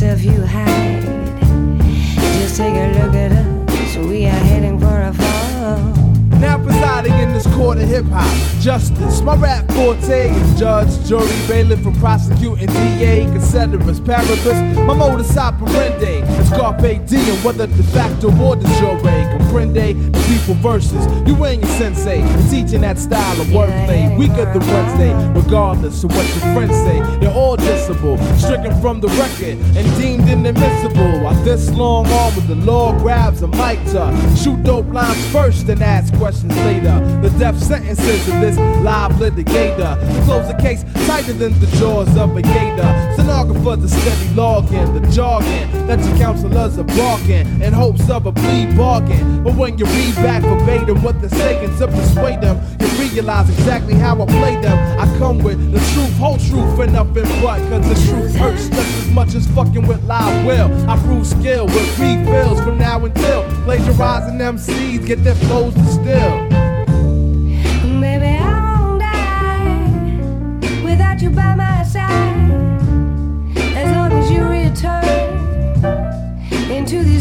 yourself you hide. Of hip hop, justice. My rap forte is judge, jury, bailiff, from prosecuting DA, considerus, paribus. My modus operandi is carpe diem, whether de facto or de jure. Comprende the people versus you and your sensei, teaching that style of wordplay. Weaker than Wednesday, regardless of what your friends say. They're all dissable, stricken from the record and deemed inadmissible. While this long arm with the law grabs a mic to shoot dope lines first and ask questions later. The death sentences of this live litigator. To close the case tighter than the jaws of a gator. Stenographers are steady logging the jargon that your counselors are barking in hopes of a plea bargain. But when you read back verbatim what they're saying to persuade them, you realize exactly how I play them. I come with the truth, whole truth, and nothing but. Cause the truth hurts just as much as fucking with live will. I prove skill with refills from now until plagiarizing MCs get their flows distilled. You side. As long as you return into these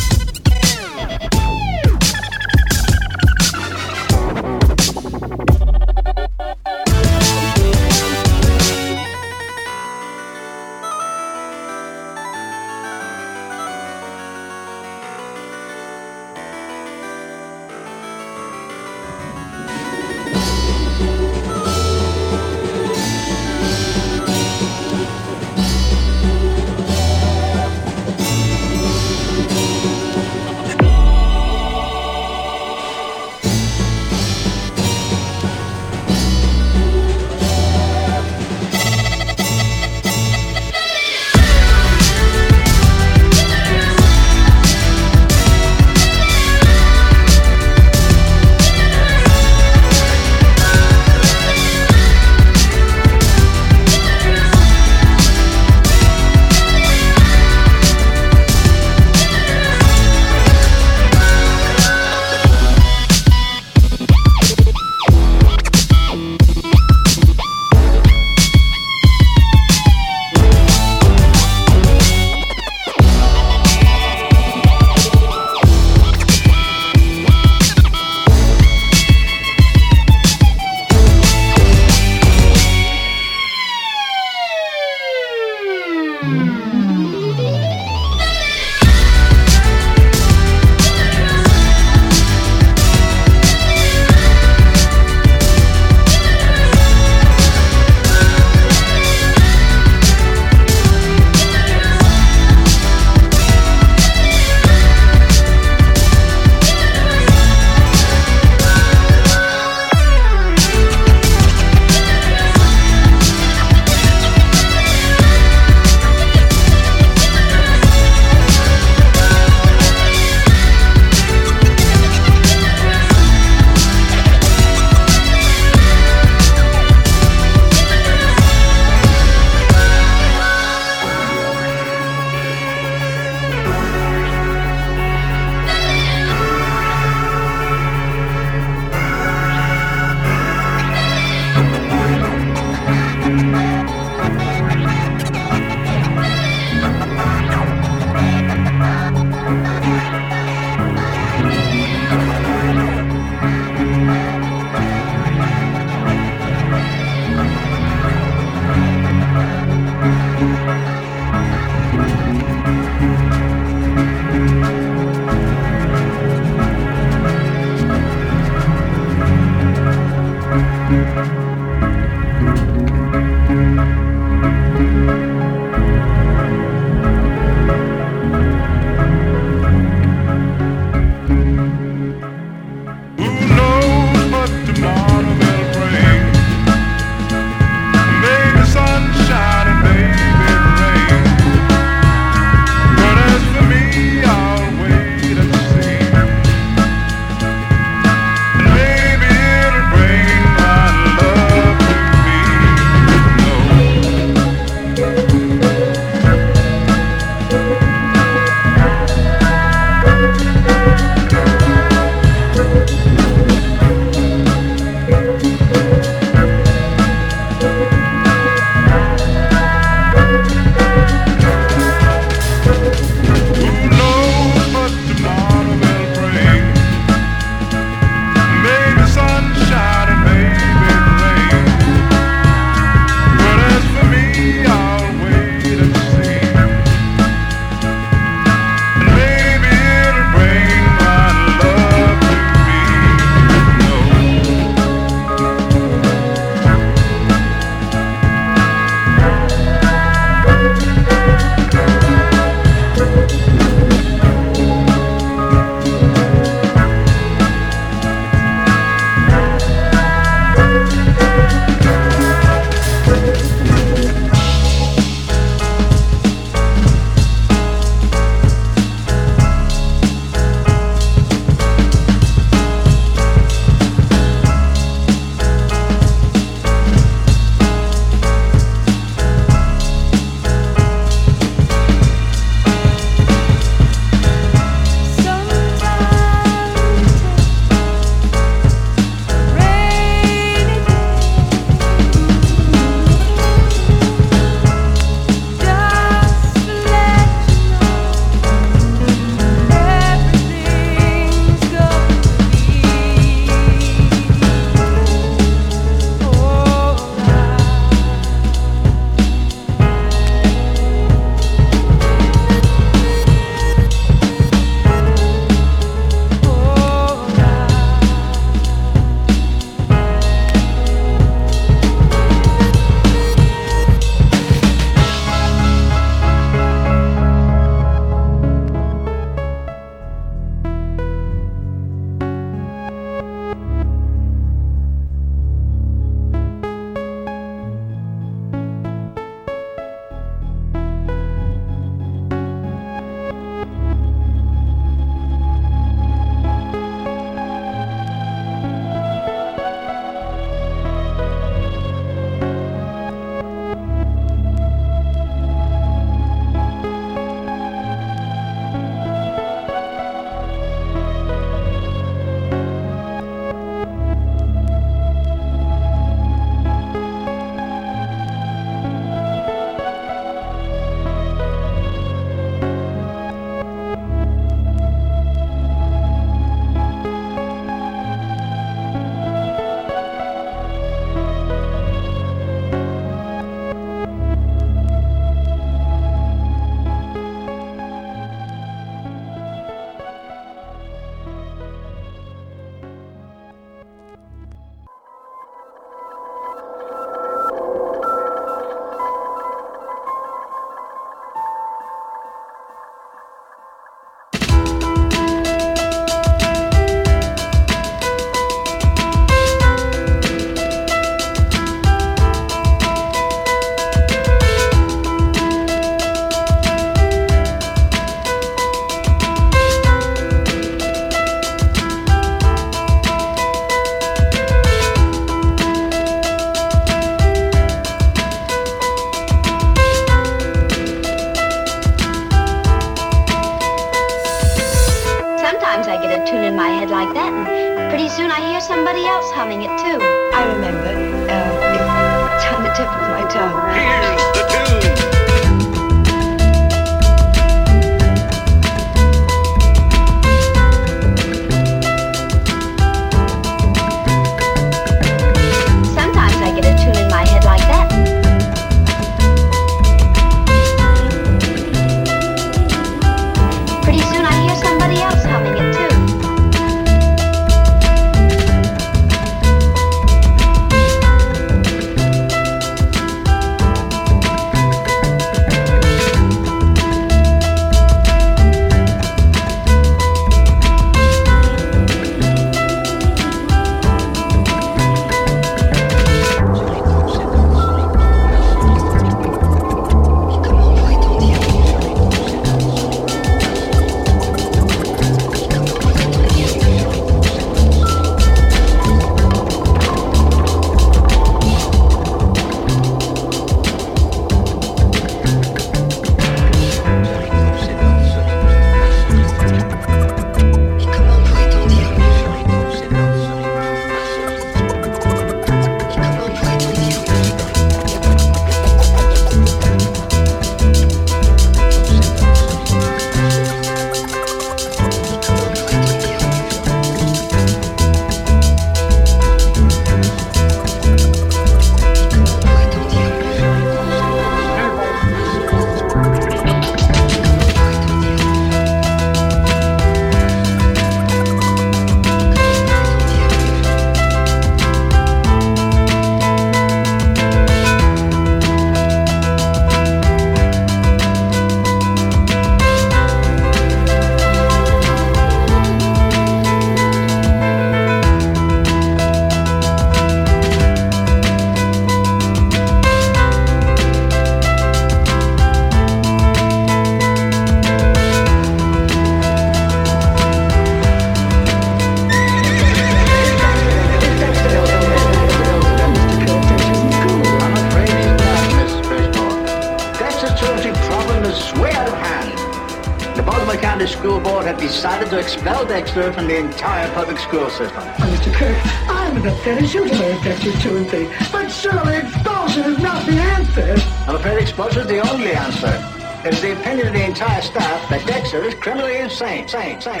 same, same, same,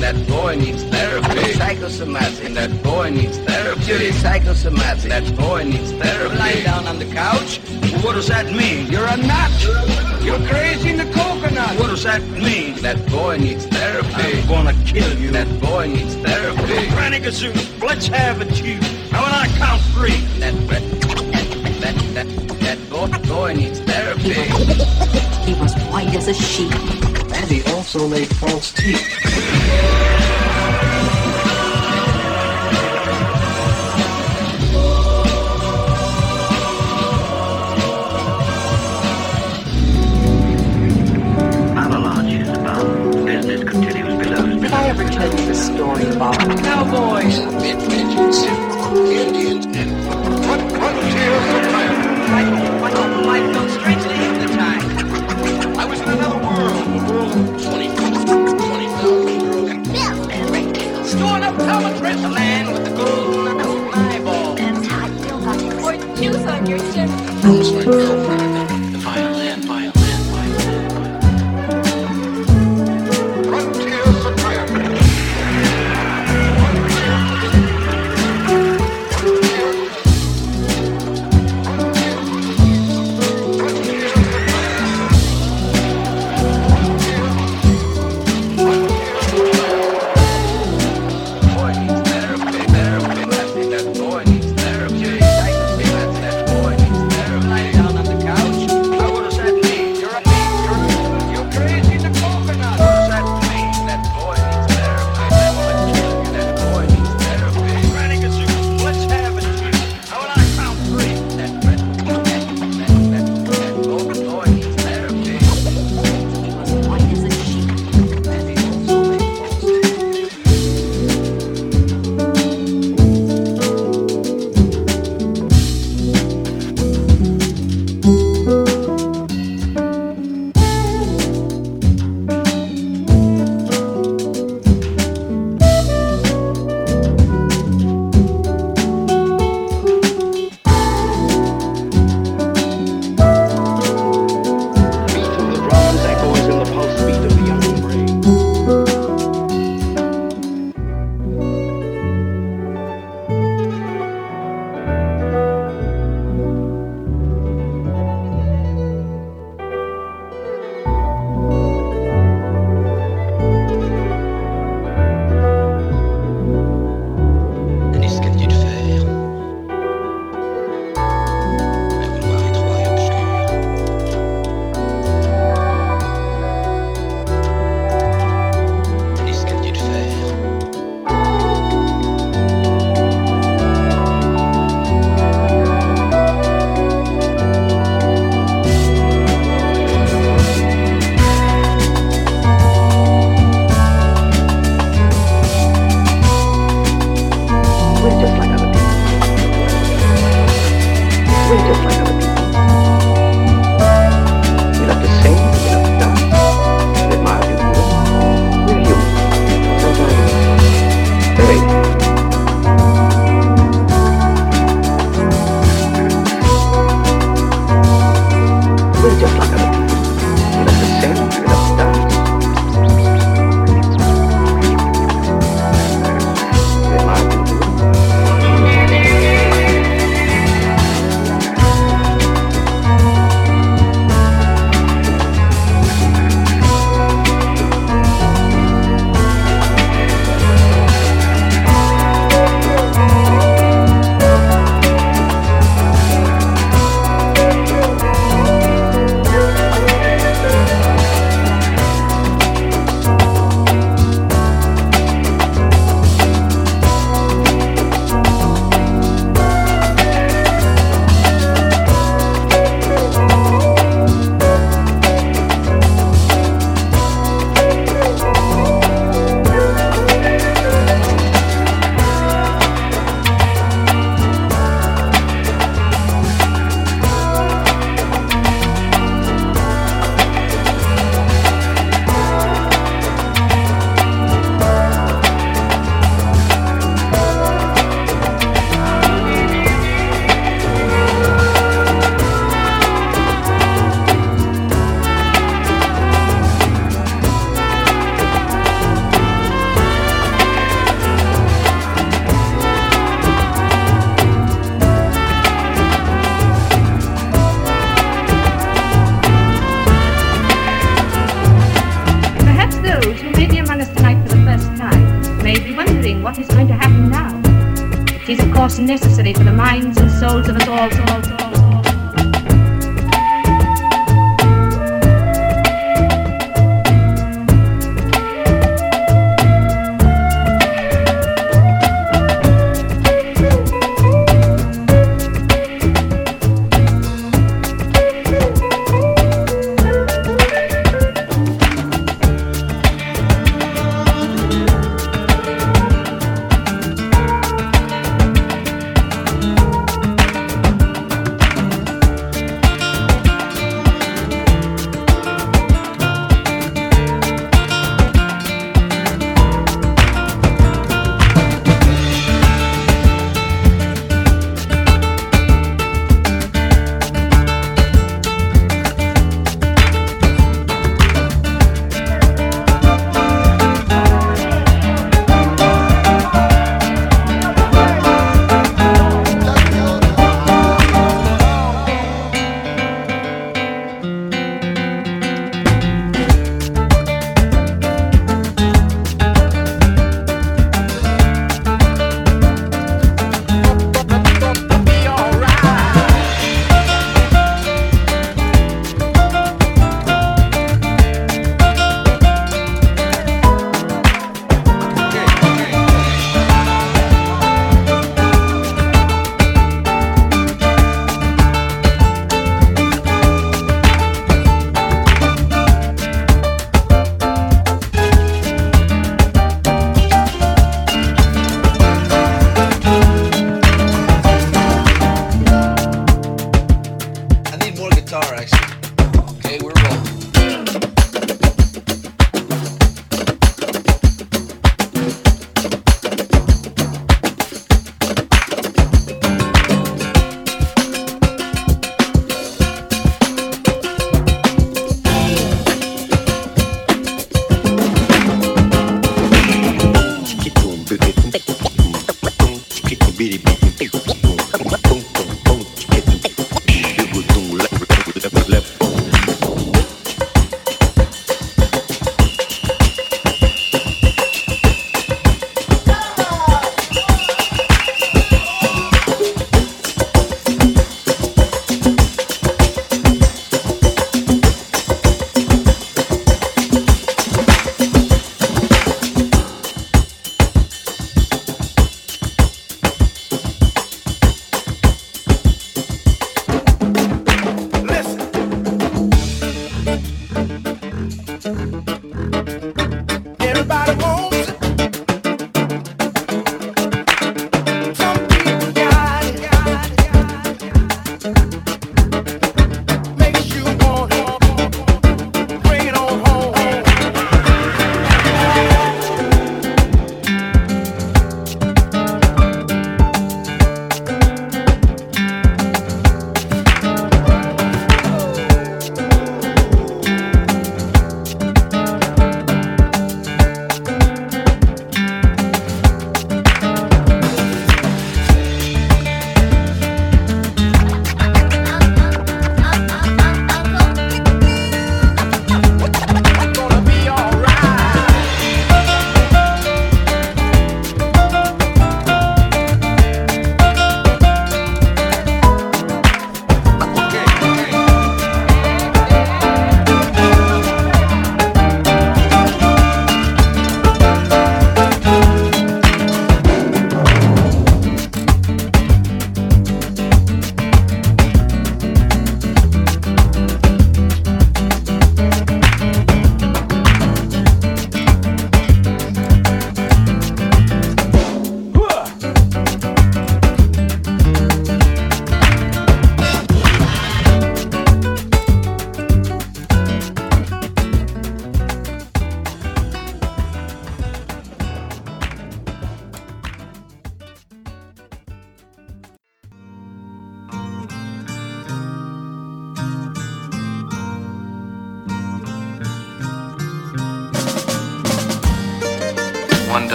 That boy needs therapy. Psychosomatic. That boy needs therapy. Psychosomatic. That boy needs therapy. Lie down on the couch. What does that mean? You're a nut. You're crazy in the coconut. What does that mean? That boy needs therapy. I'm gonna kill you. That boy needs therapy. Let's have a chew. Now when I count three. That, that, that, that, that boy, boy needs therapy. he was white as a sheet. And he also made false teeth.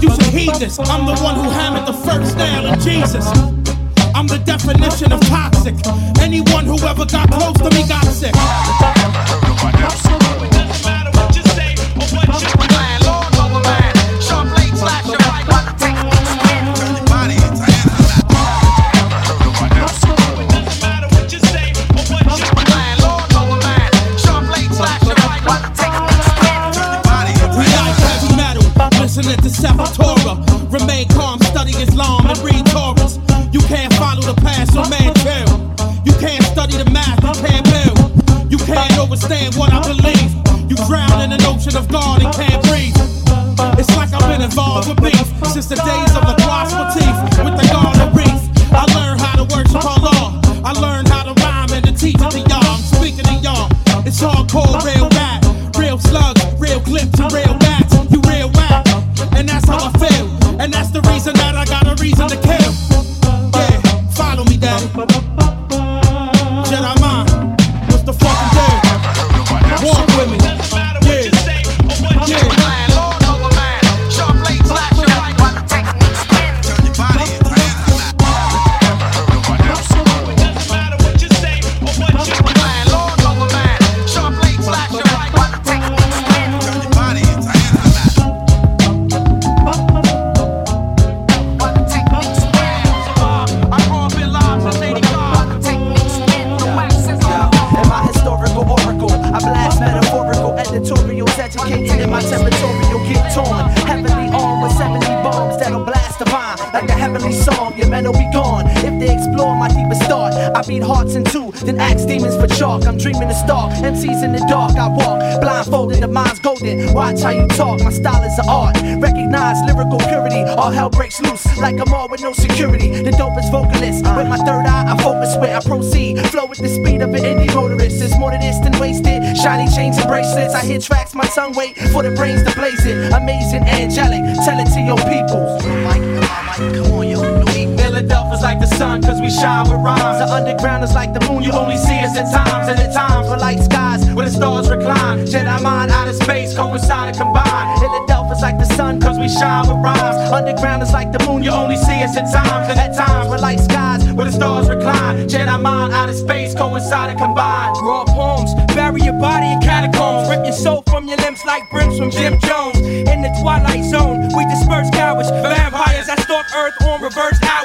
You heed this. I'm the one who hammered the first nail in Jesus. I hit tracks, my tongue wait for the brains to blaze it. Amazing, angelic. Tell it to your people. Come on, yo. Philadelphia's like the sun, cause we shine with rhymes. The underground is like the moon, you only see us at times. And at times, we're like skies where the stars recline. Jedi mind out of space, coincide and combine. Philadelphia's like the sun, cause we shine with rhymes. Underground is like the moon, you only see us at times. And at times, we're like skies where the stars recline. Jedi mind out of space, coincide and combine. Raw poems, bury your body in catacombs. Rip your soul from your limbs like brims from Jim Jones. In the twilight zone, we disperse cowards. Vampires that stalk Earth on reverse hours.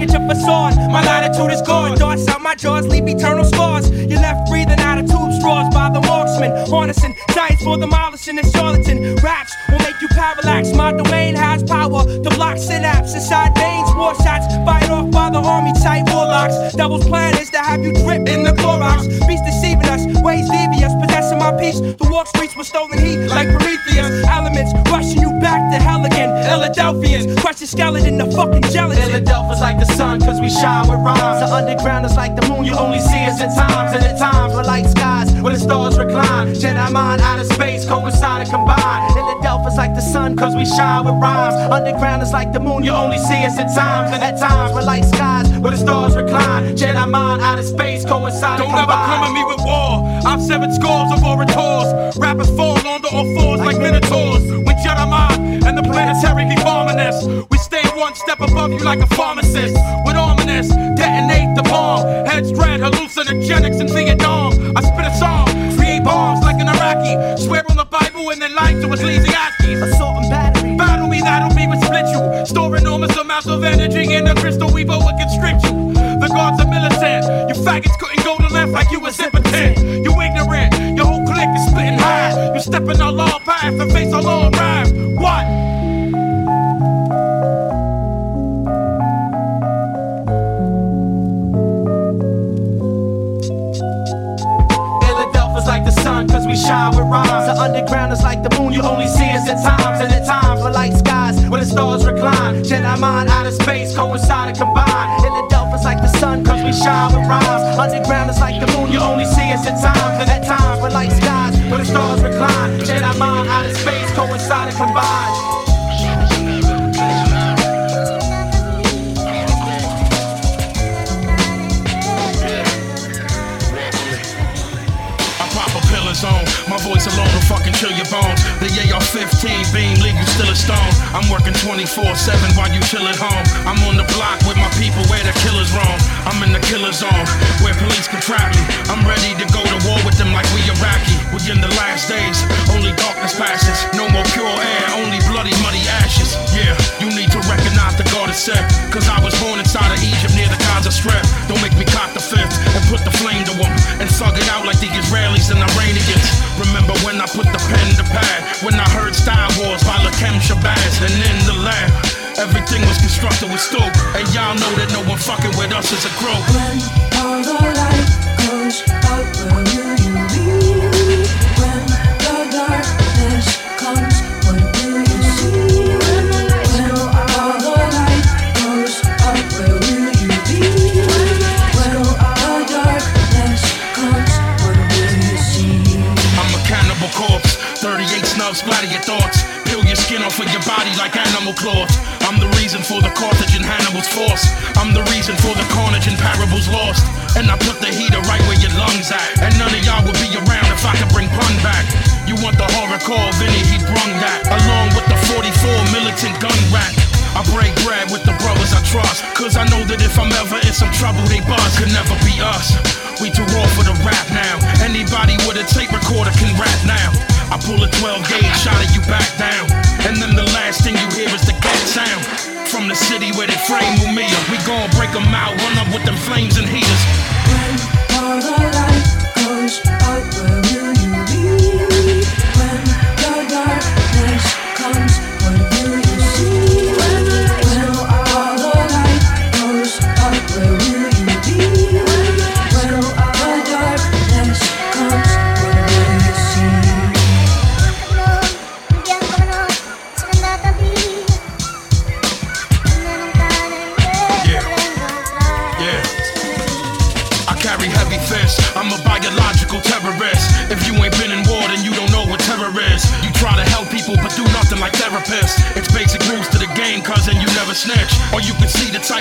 At your facade. My latitude is gone. Darts out my jaws, leave eternal scars. You're left breathing out of tube straws by the marksman. Harnessing science for the demolishing and charlatan. Raps will make you parallax. My domain has power to block synapse inside veins. War shots fired off by the army type warlocks. Devil's plan is to have you drip in the Clorox. Beast deceiving us, ways devious, possessing my peace. The walk streets with stolen heat like Prometheus. Elements rushing you back to hell again. Philadelphians. Crush your skeleton, the fucking gelatin. Philadelphia's like the sun, cause we shine with rhymes. The underground is like the moon, you only see us at times. And at times, we're like skies where the stars recline. Jedi mind out of space, coincide and combine. Philadelphia's like the sun, cause we shine with rhymes. Underground is like the moon, you only see us at times. And at times, we're like skies where the stars recline. Jedi mind out of space, coincide Don't and ever come at me with war. I've severed scores of orators. Rappers fall onto all fours like minotaurs. When Jedi mind and the planetary bombing us, we one step above you like a pharmacist. With ominous, detonate the bomb. Heads dread, hallucinogenics in Vietnam. I spit a song, create bombs like an Iraqi. Swear on the Bible and then lie to his lazy asses. Assault and battery. Battle me, that'll be what split you. Store enormous amounts of energy in a crystal weaver would constrict you. The guards are militant. You faggots couldn't go to left like you was impotent. You ignorant. Your whole clique is split in half. You step in our law path and face our law wrath. What? Shine with rhymes. The underground is like the moon, you only see us at times. And at times, we're like skies where the stars recline. Jedi mind out of space, coincide and combine. Philadelphia's like the sun, cause we shine with rhymes. Underground is like the moon, you only see us at times. And at times, we're like skies where the stars recline. Jedi mind out of space, coincide and combine. My voice alone will fucking chill your bones. The AR-15 beam leave you still a stone. I'm working 24/7 while you chill at home. I'm on the block with my people where the killers roam. I'm in the killer zone where police can trap me. I'm ready to go to war with them like we Iraqi. We in the last days. Only darkness passes. No more pure air. Only bloody muddy ashes. Yeah, you need to recognize the God is set. Cause I was born inside of Egypt near the Gaza Strip. Don't make me cock the fifth and put the flame to them and thug it out like the Israelis and Iranians. Remember when I put the pen to pad? When I heard Star Wars by Lakim Shabazz and in the lab. Everything was constructed with stoke. And y'all know that no one fucking with us is a group. All the light goes out, will you be? When the darkness splatter your thoughts. Peel your skin off of your body like animal cloth. I'm the reason for the Carthage and Hannibal's force. I'm the reason for the carnage and parables lost. And I put the heater right where your lungs at. And none of y'all would be around if I could bring pun back. You want the horror call, Vinnie, he brung that. Along with the 44 militant gun rack. I break bread with the brothers I trust. Cause I know that if I'm ever in some trouble, they buzz. Could never be us. We too raw for the rap now. Anybody with a tape recorder can rap now. I pull a 12 gauge shot of you back down. And then the last thing you hear is the cat sound. From the city where they frame Mumia. We gon' break 'em out, run up with them flames and heaters. When All the light goes out, will you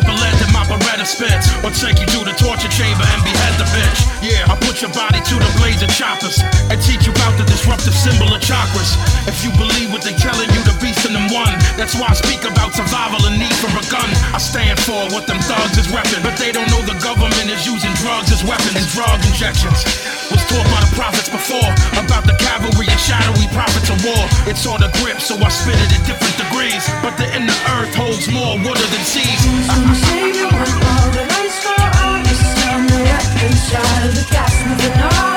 the type Beretta spits. Or take you to the torture chamber and behead the bitch. Yeah, I put your body to the blades of choppers and teach you about the disruptive symbol of chakras. If you believe what they telling you, the beast in them one. That's why I speak about survival and need for a gun. I stand for what them thugs is repping, but they don't know the government is using drugs as weapons and drug injections. Was taught by the prophets before about the cavalry and shadowy prophets of war. It's on the grip, so I spit it at different degrees. But the inner earth holds more water than seas. Servants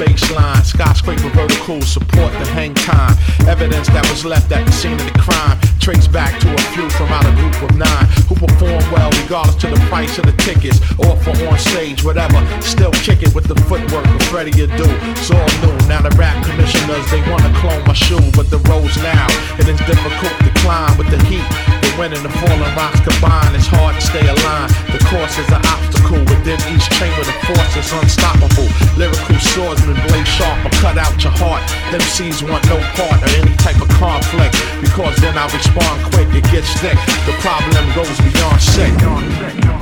baseline. Skyscraper vertical support the hang time. Evidence that was left at the scene of the crime traced back to a few from out a group of nine who perform well regardless to the price of the tickets or for on stage, whatever. Still kick it with the footwork of Freddie Adu. It's all new. Now the rap commissioners, they wanna clone my shoe, but the road's now. It is difficult to climb with the heat when wind and the falling rocks combine, it's hard to stay aligned. The course is an obstacle within each chamber, the force is unstoppable. Lyrical swordsmen blade sharp or cut out your heart. Them seeds want no part of any type of conflict because then I respond quick, it gets thick. The problem goes beyond sick.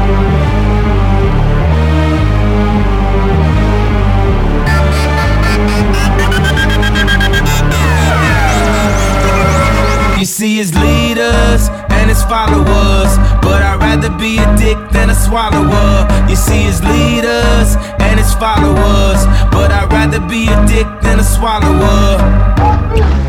You see his leaders and his followers, but I'd rather be a dick than a swallower. You see his leaders and his followers, but I'd rather be a dick than a swallower.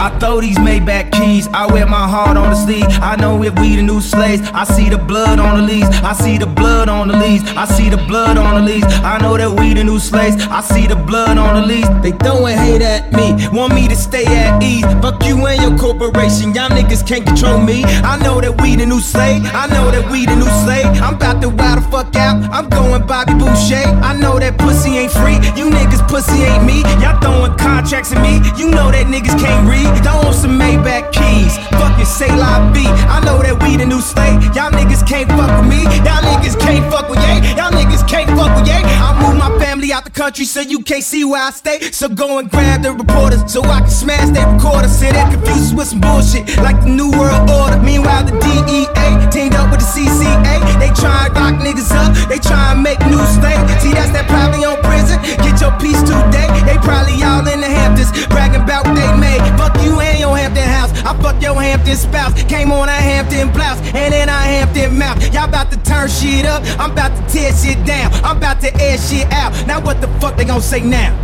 I throw these Maybach keys, I wear my heart on the sleeve. I know if we the new slaves, I see the blood on the leaves. I see the blood on the leaves. I see the blood on the leaves. I know that we the new slaves, I see the blood on the leaves. They throwing hate at me, want me to stay at ease. Fuck you and your corporation, y'all niggas can't control me. I know that we the new slave, I know that we the new slave. I'm about to wild the fuck out, I'm going Bobby Boucher. I know that pussy ain't free, you niggas pussy ain't me. Y'all throwing contracts at me, you know that niggas can't read. Don't want some Maybach keys, fucking say la vie. I know that we the new slave, y'all niggas can't fuck with me. Y'all niggas can't fuck with yay, y'all niggas can't fuck with yay. I family out the country so you can't see where I stay. So go and grab the reporters so I can smash their recorders. Say they confused with some bullshit like the New World Order. Meanwhile, the DEA teamed up with the CCA. They try and lock niggas up, they try and make new slaves. See, that's that probably on prison. Get your piece today. They probably all in the Hamptons bragging about what they made. Fuck you and your Hampton house. I fuck your Hampton spouse. Came on a Hampton blouse and then a Hampton mouth. Y'all about to turn shit up. I'm about to tear shit down. I'm about to air shit out. Now what the fuck they gonna say now?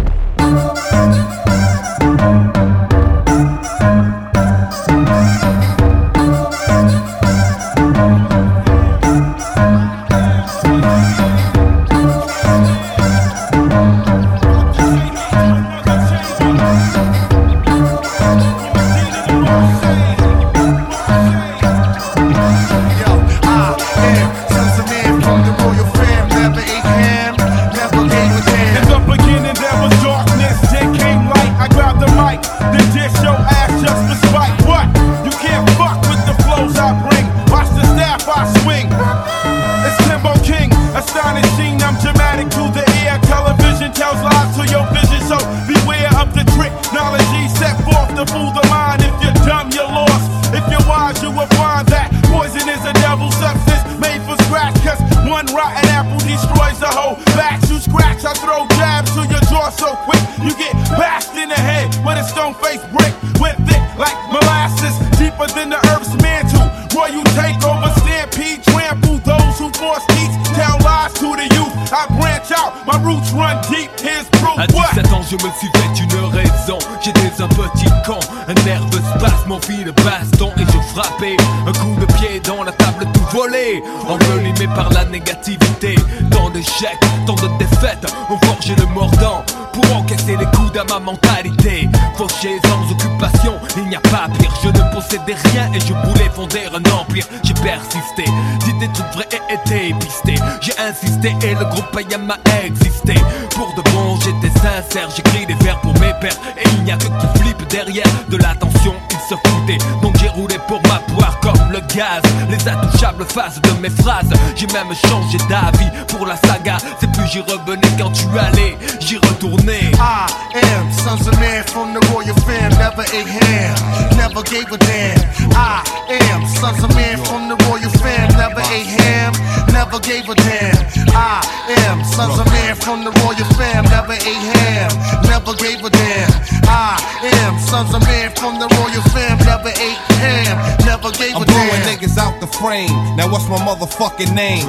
Ma mentalité. Fauché sans occupation, il n'y a pas pire. Je ne possédais rien et je voulais fonder un empire. J'ai persisté, dit des trucs vrais et été pisté. J'ai insisté et le groupe Payam a faces de mes phrases. J'ai même changé d'avis pour la saga. C'est plus j'y revenais quand tu allais, j'y retournais. I am fam, never ate ham, never gave a damn. I am sons of man from the royal fam, never ate ham, never gave a damn. I am sons of man from the royal fam, never ate ham, never gave a damn. I am sons of man from the royal fam, never ate ham, never gave a I'm blowing niggas out the frame. Now what's my motherfucking name?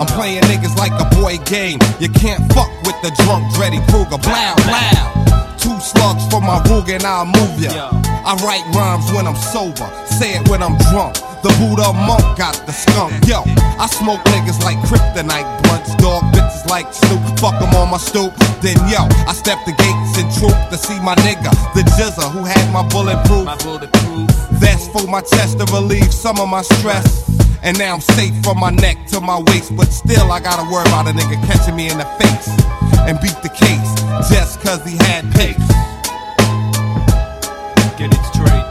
I'm playing niggas like a boy game. You can't fuck with the drunk Dreddy Kruger. Blow, blow. Two slugs for my Ruger and I'll move ya. I write rhymes when I'm sober, say it when I'm drunk. The Buddha monk got the skunk. Yo, I smoke niggas like kryptonite blunts, dog bitches like Snoop. Fuck 'em on my stoop. Then yo, I step the gates and troop to see my nigga, the Jizza, who had my bulletproof. My bulletproof. That's for my chest to relieve some of my stress. And now I'm safe from my neck to my waist, but still I gotta worry about a nigga catching me in the face and beat the case just cause he had pace. Get it straight.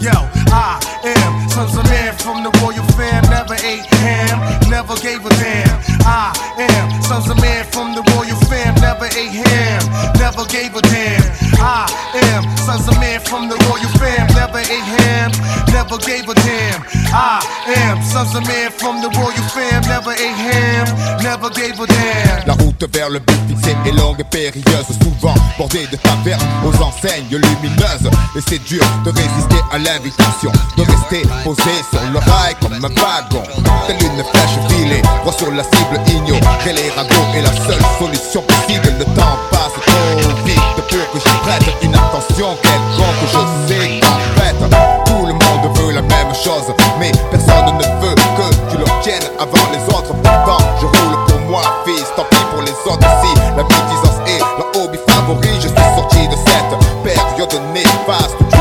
Yo, I am sons of man from the royal fam. Never ate ham, never gave a damn. I am sons of man from the royal fam. Never ate ham, never gave a damn. I am sons of man from the royal fam. Never ate never gave a damn. I am sons of man from the royal fam. Never ate ham, never gave a damn. La route vers le but fixé est longue et périlleuse, souvent bordée de tavernes aux enseignes lumineuses. Et c'est dur de résister à l'invitation, de rester posé sur le rail comme un wagon. Telle une flèche filée, droit sur la cible, ignorer les ragots est la seule solution possible. Le temps passe pour que j'y prête une attention quelconque. Je sais qu'en fait, tout le monde veut la même chose, mais personne ne veut que tu l'obtiennes avant les autres. Pourtant, je roule pour moi, fils, tant pis pour les autres. Si la médisance est le hobby favori, je suis sorti de cette période néfaste.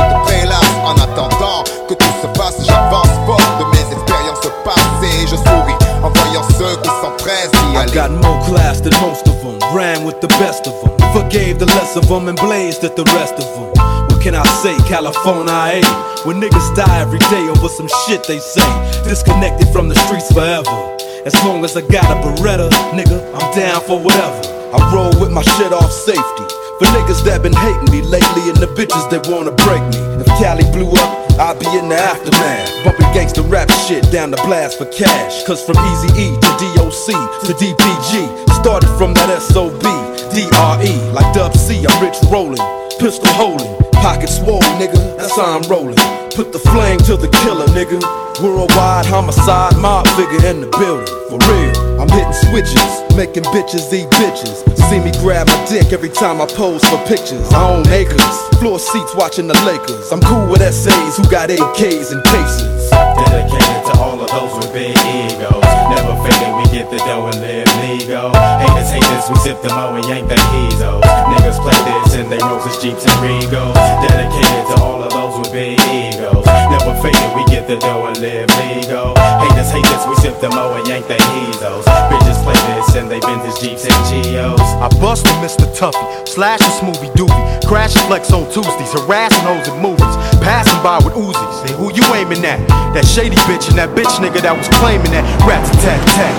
Got more class than most of them, ran with the best of them, forgave the less of them, and blazed at the rest of them. What can I say, California? Ain't. When niggas die every day over some shit they say, disconnected from the streets forever. As long as I got a Beretta, nigga, I'm down for whatever. I roll with my shit off safety. For niggas that been hating me lately and the bitches that wanna break me. If Cali blew up, I'd be in the aftermath. Bumping gangsta rap shit down the blast for cash. Cause from Eazy E to DOC to DPG, started from that SOB, DRE. Like Dub C, I'm rich rolling, pistol holding, pocket swole, nigga. That's how I'm rolling. Put the flame to the killer, nigga. Worldwide homicide, mob figure in the building. For real, I'm hitting switches, making bitches eat bitches. See me grab my dick every time I pose for pictures. I own acres, floor seats watching the Lakers. I'm cool with SAs who got AKs and cases. Dedicated to all of those with big egos. Never fading, we get the dough and live legal. Haters hate this, we sip the mo and yank the heezos. Niggas play this and they roses, jeeps, and regos. Dedicated to all of those with big egos. Never fading, we get the dough and live legal. Haters hate this, we sip the mo and yank the heezos. Bitches play this and they Bentley's, jeeps, and geos. I bust with Mr. Tuffy, slash a smoothie doobie, crash and flex on Tuesdays, harassing hoes at movies, passing by with Uzis. Say, who you aiming at? That shady bitch and that bitch nigga that was claiming that rat tat tat.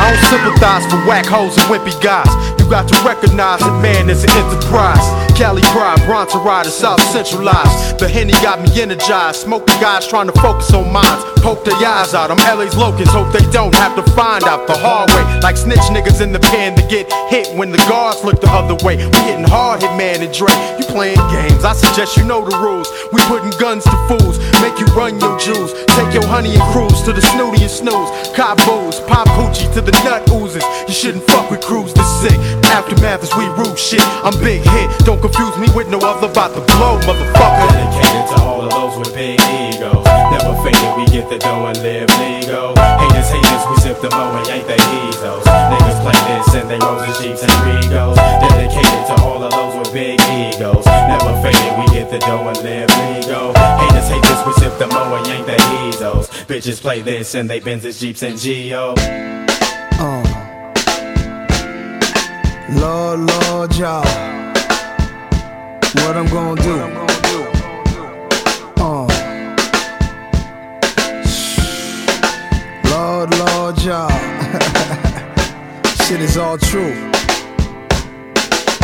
I don't sympathize for whack hoes and wimpy guys. Got to recognize that man is an enterprise. Cali pride, Bronx rider, South centralized. The Henny got me energized. Smoking guys trying to focus on minds. Poke their eyes out. I'm LA's locals, hope they don't have to find out the hard way. Like snitch niggas in the pen to get hit when the guards look the other way. We hitting hard, hit man and Dre. You playing games, I suggest you know the rules. We putting guns to fools, make you run your jewels. Take your honey and cruise to the snooty and snooze. Cop booze, pop hoochie to the nut oozes. You shouldn't fuck with crews this sick. Aftermath is we root shit. I'm big hit, don't confuse me with no other about the blow, motherfucker. Dedicated to all of those with big egos. Never fading, we get the dough and live legal. Haters, haters, we sip the mo and yank the heezos. Niggas play this and they roses, jeeps, and regos. Dedicated to all of those with big egos. Never fading, we get the dough and live legal. Haters, haters, we sip the mo and yank the heezos. Bitches play this and they Benzes, jeeps, and geos. Uh. Lord, Lord, y'all. What I'm gonna do? Uh. Lord, Lord, y'all. Shit is all true.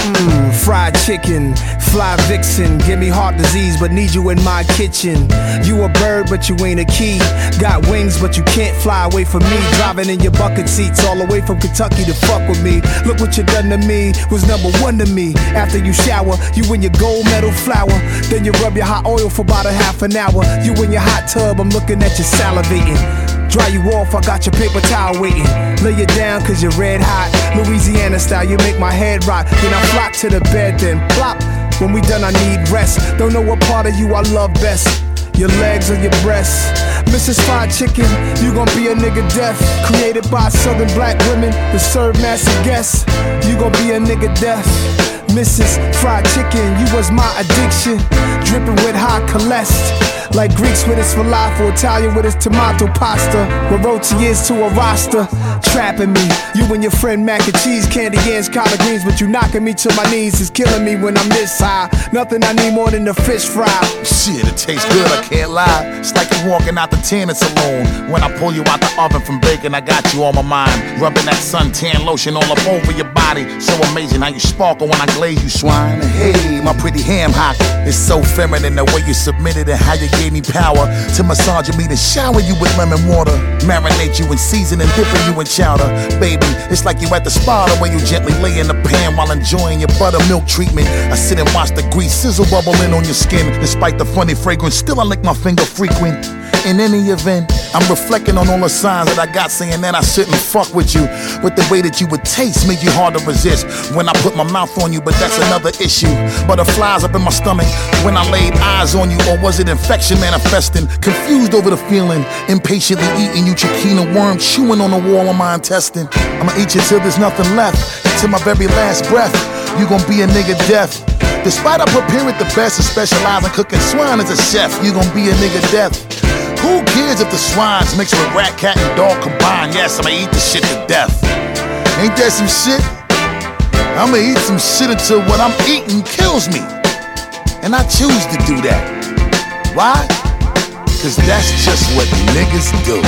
Mmm, fried chicken, fly vixen, give me heart disease, but need you in my kitchen. You a bird, but you ain't a key. Got wings, but you can't fly away from me. Driving in your bucket seats all the way from Kentucky to fuck with me. Look what you done to me, was number one to me. After you shower, you in your gold medal flower. Then you rub your hot oil for about a half an hour. You in your hot tub, I'm looking at you salivating. Dry you off, I got your paper towel waiting. Lay it down cause you're red hot. Louisiana style, you make my head rock. Then I flock to the bed, then plop. When we done, I need rest. Don't know what part of you I love best. Your legs or your breasts. Mrs. Fried Chicken, you gon' be a nigga deaf. Created by southern black women to serve massive guests. You gon' be a nigga deaf. Mrs. Fried Chicken, you was my addiction. Dripping with high cholesterol. Like Greeks with his falafel, Italian with his tomato pasta. Roti is to a roster. Trapping me. You and your friend mac and cheese, candy yams, collard greens, but you knocking me to my knees is killing me when I'm this high. Nothing I need more than a fish fry. Shit, it tastes good, I can't lie. It's like you walking out the tanning saloon. When I pull you out the oven from bacon, I got you on my mind. Rubbing that suntan lotion all up over your body. So amazing how you sparkle when I glaze you, swine. Hey, my pretty ham hock. It's so feminine the way you submitted and how you gave me power to massage me, to shower you with lemon water, marinate you in season and dipping you in chowder. Baby, it's like you at the spa the way you gently lay in the pan while enjoying your buttermilk treatment. I sit and watch the grease sizzle bubbling on your skin. Despite the funny fragrance, still I lick my finger frequent. In any event, I'm reflecting on all the signs that I got saying that I shouldn't fuck with you. With the way that you would taste, make you hard to resist when I put my mouth on you, but that's another issue. Butterflies up in my stomach when I laid eyes on you, or was it infection manifesting? Confused over the feeling, impatiently eating you trichina worm, chewing on the wall of my intestine. I'ma eat you till there's nothing left, till my very last breath. You gon' be a nigga death. Despite I prepare it the best and specialize in cooking swine as a chef, you gon' be a nigga death. Who cares if the swine's mixed with rat, cat, and dog combined? Yes, I'ma eat the shit to death. Ain't that some shit? I'ma eat some shit until what I'm eating kills me. And I choose to do that. Why? Cause that's just what niggas do.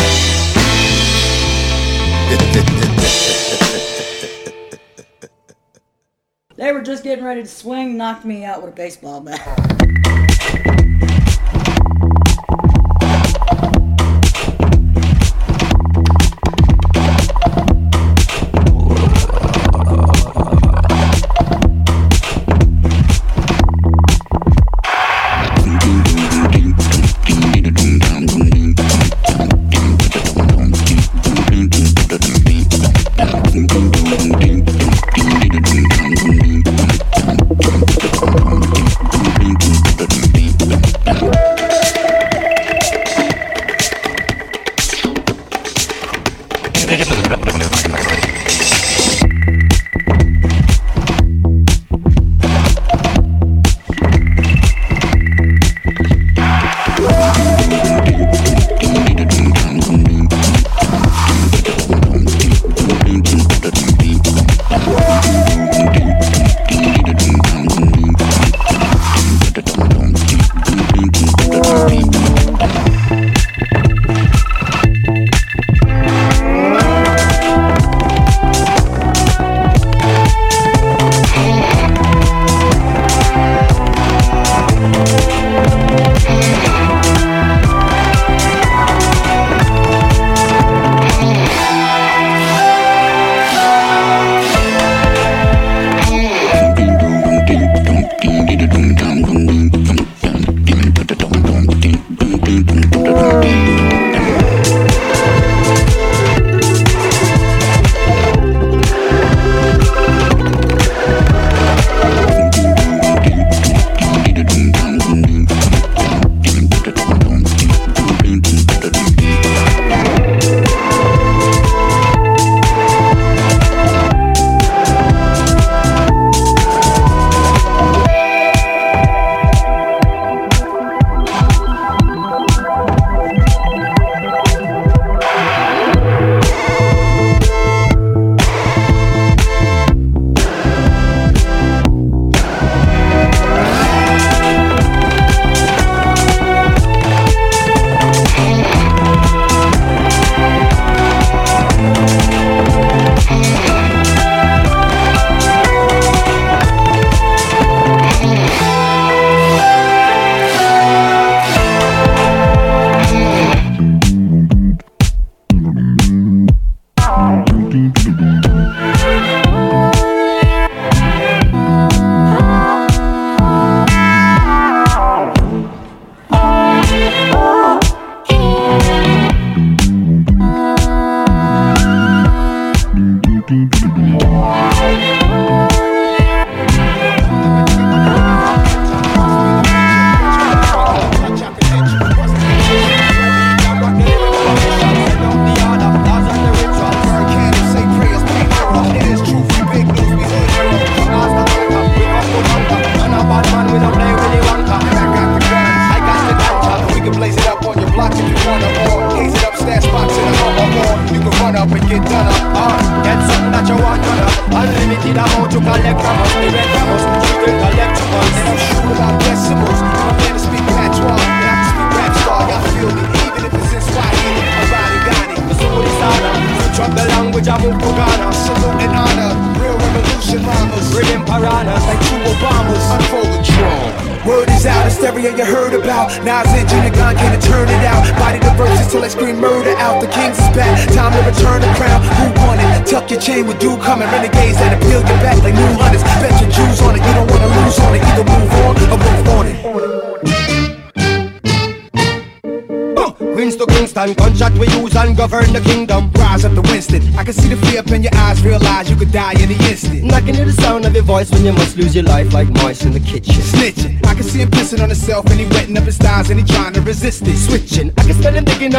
They were just getting ready to swing, knocked me out with a baseball bat.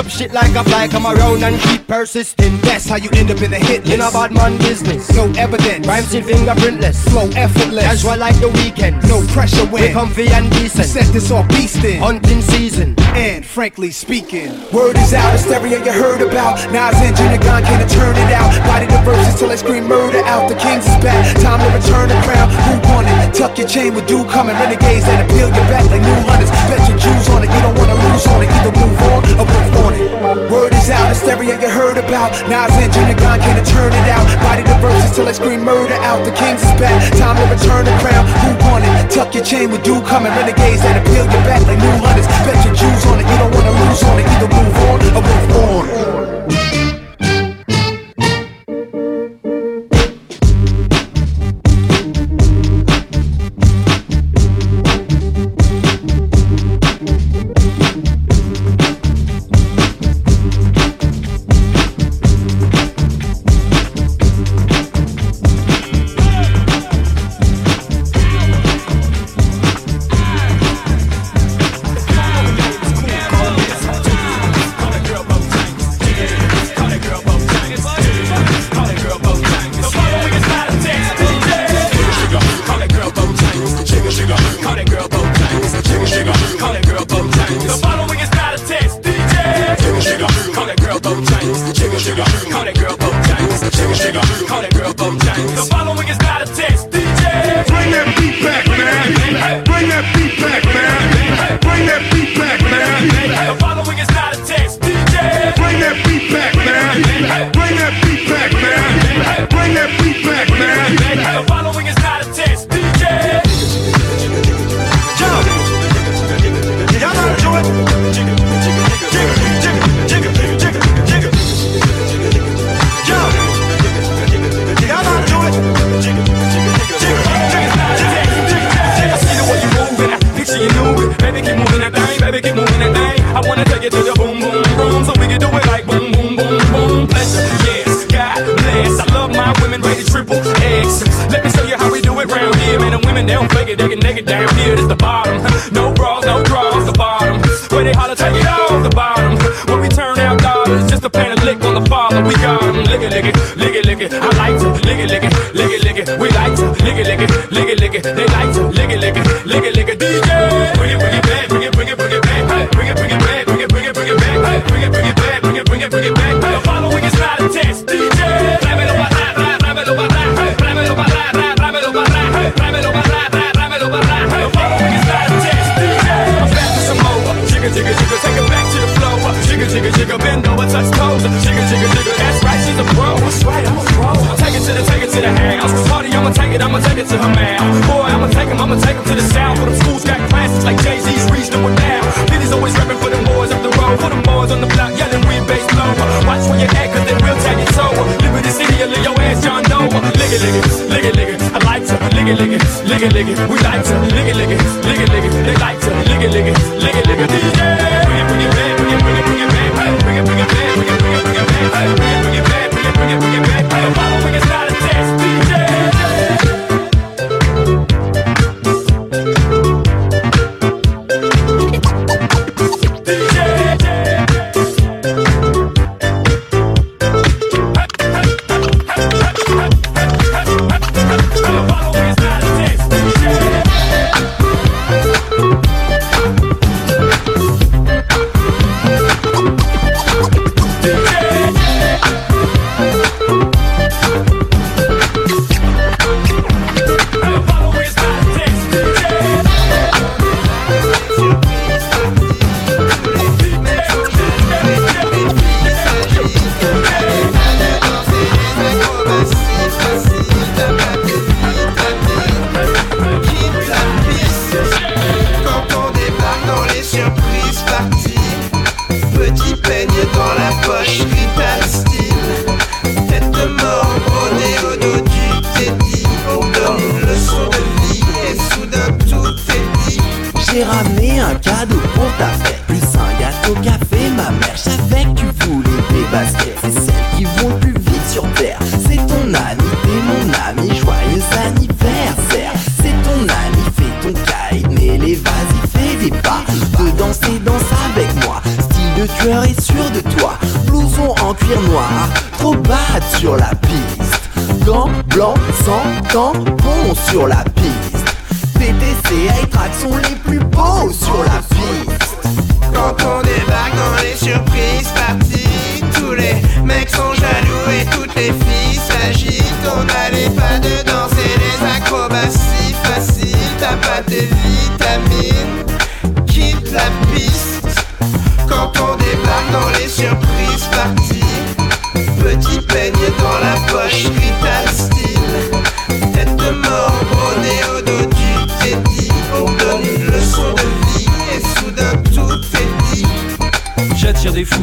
shit like a fly. Come around and keep persisting. That's how you end up in the hit list. In a bad man business, no evidence. Rhymes in fingerprintless, slow, effortless. Casual like the weekend, no pressure when. We're comfy and decent. Set this off beasting, Hunting season. And frankly speaking, word is out. it's stereo you heard about. Nas and gun can't turn it out. Body the verses till I scream murder out. The kings is back. Time to return the crown. Who won it? Tuck your chain with you coming. Renegades that appeal your back like new hunters. Bet your Jews on it. You don't wanna on it, either move on or move on it. Word is out, hysteria you heard about. Nas engine and gun can't turn it out. Body the verses till I scream murder out. The king's is back, time to return the crown. Who won it? Tuck your chain with dew coming. Renegades that appeal your back like new hunters. Bet your Jews on it, you don't wanna lose on it, either move on or move on.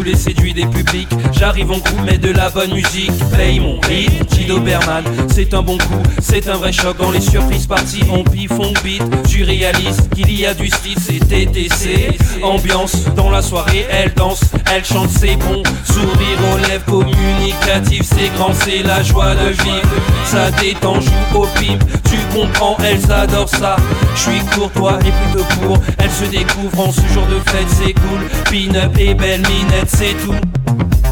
les séduits des publics. J'arrive en coup, mais de la bonne musique. Paye mon hit, Guido Berman. C'est un bon coup, c'est un vrai choc. Dans les surprises parties, on pif, on beat. Tu réalises qu'il y a du style, c'est TTC. Ambiance dans la soirée, elle danse, elle chante, c'est bon. Sourire aux lèvres, communicatif, c'est grand, c'est la joie de vivre. Ça détend, joue au pipe. Tu comprends, elles adorent ça. Je suis courtois et plutôt court. Elles se découvrent en ce jour de fête, c'est cool. Pin-up et belle minette, c'est tout.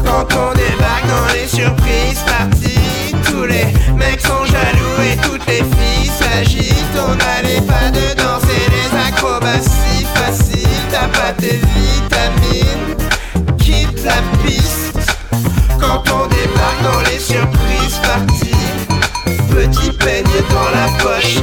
Quand on débarque dans les surprises parties. Tous les mecs sont jaloux et toutes les filles s'agitent. On n'allait pas de danser les acrobaties faciles. T'as pas tes vitamines, quitte la piste Quand on débarque dans les surprises parties Petit peigne dans la poche,